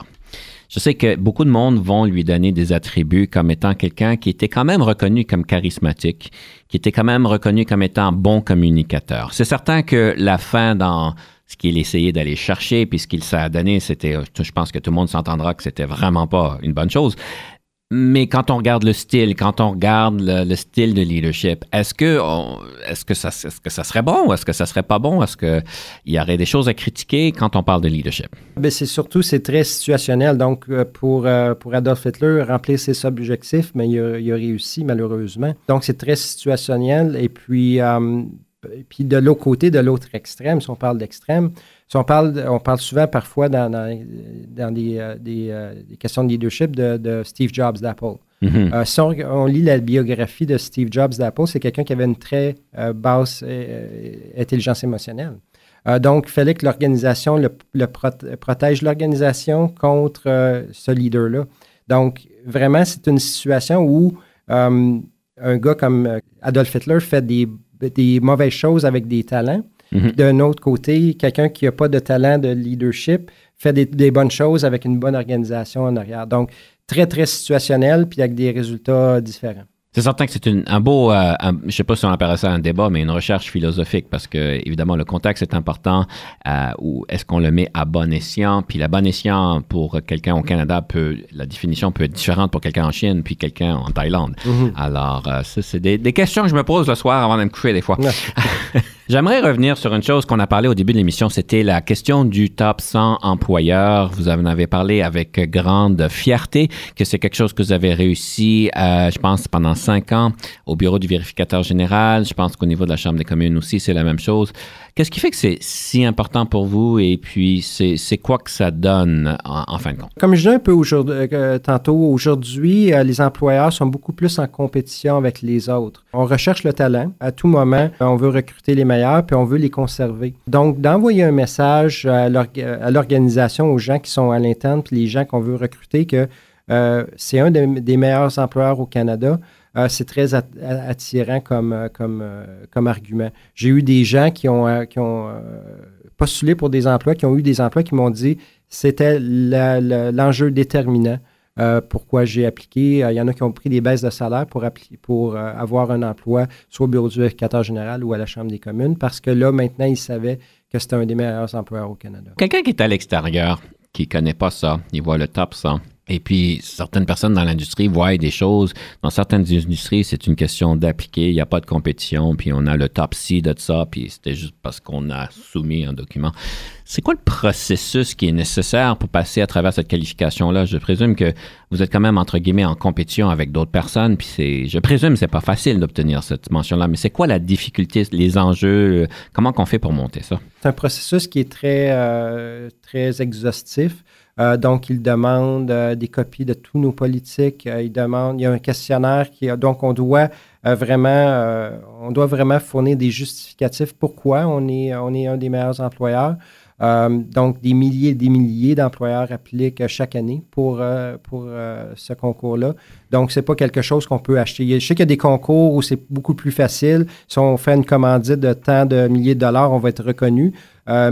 je sais que beaucoup de monde vont lui donner des attributs comme étant quelqu'un qui était quand même reconnu comme charismatique, qui était quand même reconnu comme étant bon communicateur. C'est certain que la fin dans ce qu'il essayait d'aller chercher, puis ce qu'il s'est donné, c'était, je pense que tout le monde s'entendra que c'était vraiment pas une bonne chose. Mais quand on regarde le style, quand on regarde le, le style de leadership, est-ce que, est-ce que ça, serait bon ou est-ce que ça serait pas bon? Est-ce qu'il y aurait des choses à critiquer quand on parle de leadership? Ben, c'est surtout, c'est très situationnel. Donc, euh, pour, euh, pour Adolf Hitler, remplir ses objectifs, mais il a, réussi malheureusement. Donc, c'est très situationnel. Et puis, euh, puis de l'autre côté, de l'autre extrême, si on parle d'extrême, si on parle, on parle souvent parfois dans, dans, dans des, euh, des, euh, des questions de leadership de, de Steve Jobs d'Apple. Mhm. Euh, si on, on lit la biographie de Steve Jobs d'Apple, c'est quelqu'un qui avait une très euh, basse euh, intelligence émotionnelle. Donc, il fallait que l'organisation le, le prot- protège l'organisation contre ce leader-là. Donc, vraiment, c'est une situation où un gars comme Adolf Hitler fait des, des mauvaises choses avec des talents. Mhm. D'un autre côté, quelqu'un qui n'a pas de talent de leadership fait des, des bonnes choses avec une bonne organisation en arrière. Donc, très, très situationnel, puis avec des résultats différents. C'est certain que c'est une- un beau, euh, un- je sais pas si on appellerait ça un débat, mais une recherche philosophique parce que évidemment le contexte est important. euh, ou est-ce qu'on le met à bon escient? Puis la bon escient pour quelqu'un au Canada peut, la définition peut être différente pour quelqu'un en Chine puis quelqu'un en Thaïlande. Alors euh, ça c'est des, des questions que je me pose le soir avant de me coucher des fois. J'aimerais revenir sur une chose qu'on a parlé au début de l'émission, c'était la question du top 100 employeurs. Vous en avez parlé avec grande fierté que c'est quelque chose que vous avez réussi, euh, je pense, pendant cinq ans au bureau du vérificateur général. Je pense qu'au niveau de la Chambre des communes aussi, c'est la même chose. Qu'est-ce qui fait que c'est si important pour vous et puis c'est quoi que ça donne en, fin de compte? Comme je disais un peu euh, tantôt, aujourd'hui, euh, les employeurs sont beaucoup plus en compétition avec les autres. On recherche le talent. À tout moment, on veut recruter les meilleurs, puis on veut les conserver. Donc, d'envoyer un message à l'org- à l'organisation, aux gens qui sont à l'interne, puis les gens qu'on veut recruter, que euh, c'est un des meilleurs employeurs au Canada, euh, c'est très at- attirant comme, euh, euh, comme argument. J'ai eu des gens qui ont, euh, postulé pour des emplois, qui ont eu des emplois qui m'ont dit c'était l'enjeu déterminant. pourquoi j'ai appliqué. Il y en a qui ont pris des baisses de salaire pour, pour avoir un emploi, soit au bureau du vérificateur général ou à la Chambre des communes, parce que là, maintenant, ils savaient que c'était un des meilleurs employeurs au Canada. Quelqu'un qui est à l'extérieur, qui connaît pas ça, il voit le top 100. Et puis, certaines personnes dans l'industrie voient des choses. Dans certaines industries, c'est une question d'appliquer. Il n'y a pas de compétition. Puis, on a le top C de ça. Puis, c'était juste parce qu'on a soumis un document. C'est quoi le processus qui est nécessaire pour passer à travers cette qualification-là? Je présume que vous êtes quand même, entre guillemets, en compétition avec d'autres personnes. Puis, je présume que c'est pas facile d'obtenir cette mention-là. Mais c'est quoi la difficulté, les enjeux? Comment qu'on fait pour monter ça? C'est un processus qui est très, euh, très exhaustif. Euh, donc, il demande euh, des copies de tous nos politiques. Euh, il demande, il y a un questionnaire qui, donc on doit vraiment, on doit vraiment fournir des justificatifs pourquoi on est, on est un des meilleurs employeurs. Euh, donc, des milliers et des milliers d'employeurs appliquent chaque année pour, euh, pour euh, ce concours-là. Donc, c'est pas quelque chose qu'on peut acheter. Je sais qu'il y a des concours où c'est beaucoup plus facile. Si on fait une commandite de tant de milliers de dollars, on va être reconnu.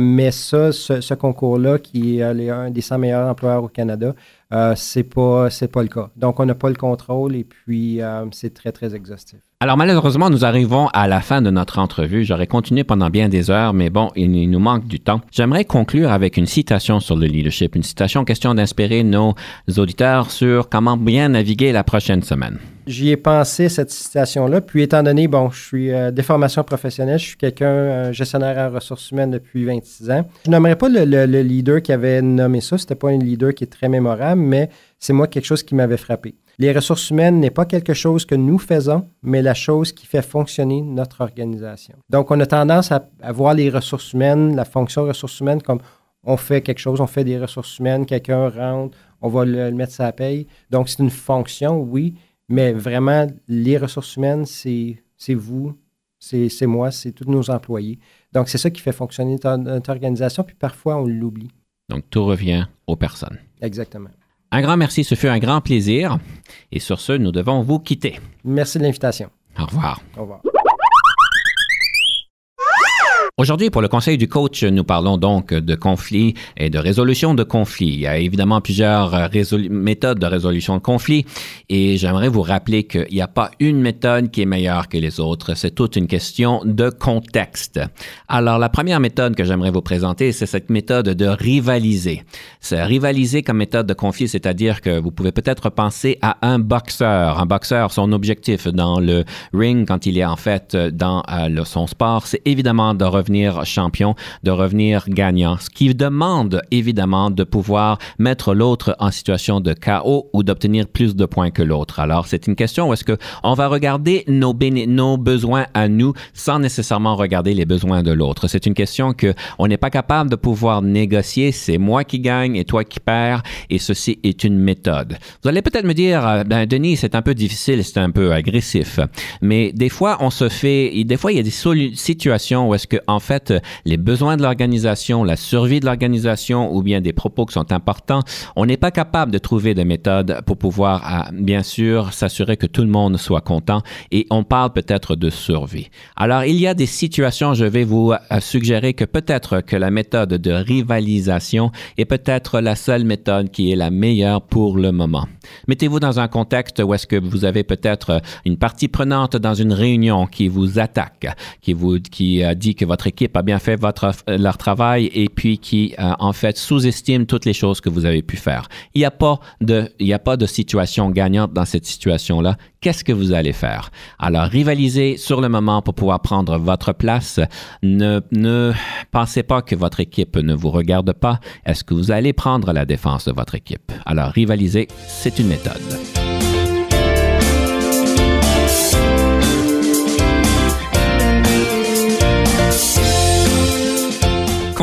Mais ça, ce, ce concours-là, qui est un des 100 meilleurs employeurs au Canada, euh, c'est pas, c'est pas le cas. Donc, on n'a pas le contrôle et puis euh, c'est très, très exhaustif. Alors malheureusement, nous arrivons à la fin de notre entrevue. J'aurais continué pendant bien des heures, mais bon, il, il nous manque du temps. J'aimerais conclure avec une citation sur le leadership, une citation question d'inspirer nos auditeurs sur comment bien naviguer la prochaine semaine. J'y ai pensé, cette citation-là. Puis, étant donné, bon, je suis euh, de formation professionnelle, je suis quelqu'un, un gestionnaire en ressources humaines depuis 26 ans. Je n'aimerais pas le, le- le leader qui avait nommé ça. C'était pas un leader qui est très mémorable, mais c'est moi quelque chose qui m'avait frappé. Les ressources humaines n'est pas quelque chose que nous faisons, mais la chose qui fait fonctionner notre organisation. Donc, on a tendance à, à voir les ressources humaines, la fonction ressources humaines comme on fait quelque chose, on fait des ressources humaines, quelqu'un rentre, on va le, le mettre sa paye. Donc, c'est une fonction, oui, mais vraiment, les ressources humaines, c'est vous, c'est c'est moi, c'est tous nos employés. Donc, c'est ça qui fait fonctionner notre, notre organisation, puis parfois, on l'oublie. Donc tout revient aux personnes. Exactement. Un grand merci, ce fut un grand plaisir. Et sur ce, nous devons vous quitter. Merci de l'invitation. Au revoir. Au revoir. Aujourd'hui, pour le conseil du coach, nous parlons donc de conflits et de résolution de conflits. Il y a évidemment plusieurs euh, méthodes de résolution de conflits et j'aimerais vous rappeler qu'il n'y a pas une méthode qui est meilleure que les autres. C'est toute une question de contexte. Alors, la première méthode que j'aimerais vous présenter, c'est cette méthode de rivaliser. C'est rivaliser comme méthode de conflit, c'est-à-dire que vous pouvez peut-être penser à un boxeur. Un boxeur, son objectif dans le ring, quand il est en fait dans euh, son sport, c'est évidemment de revenir champion, de revenir gagnant, ce qui demande évidemment de pouvoir mettre l'autre en situation de chaos ou d'obtenir plus de points que l'autre. Alors, c'est une question où est-ce que on va regarder nos, besoins à nous sans nécessairement regarder les besoins de l'autre. C'est une question que on n'est pas capable de pouvoir négocier. C'est moi qui gagne et toi qui perds et ceci est une méthode. Vous allez peut-être me dire, euh, ben, Denis, c'est un peu difficile, c'est un peu agressif. Mais des fois, on se fait, des fois, il y a des situations où est-ce que, en fait les besoins de l'organisation, la survie de l'organisation ou bien des propos qui sont importants, on n'est pas capable de trouver des méthodes pour pouvoir, euh, bien sûr, s'assurer que tout le monde soit content et on parle peut-être de survie. Alors, il y a des situations, je vais vous euh, suggérer que peut-être que la méthode de rivalisation est peut-être la seule méthode qui est la meilleure pour le moment. Mettez-vous dans un contexte où est-ce que vous avez peut-être une partie prenante dans une réunion qui vous attaque, qui vous qui euh, dit que votre équipe a bien fait votre leur travail et puis qui euh, en fait sous-estime toutes les choses que vous avez pu faire. Il n'y a pas de a pas de situation gagnante dans cette situation-là. Qu'est-ce que vous allez faire? Alors rivalisez sur le moment pour pouvoir prendre votre place. Ne ne pensez pas que votre équipe ne vous regarde pas. Est-ce que vous allez prendre la défense de votre équipe? Alors rivaliser, c'est une méthode.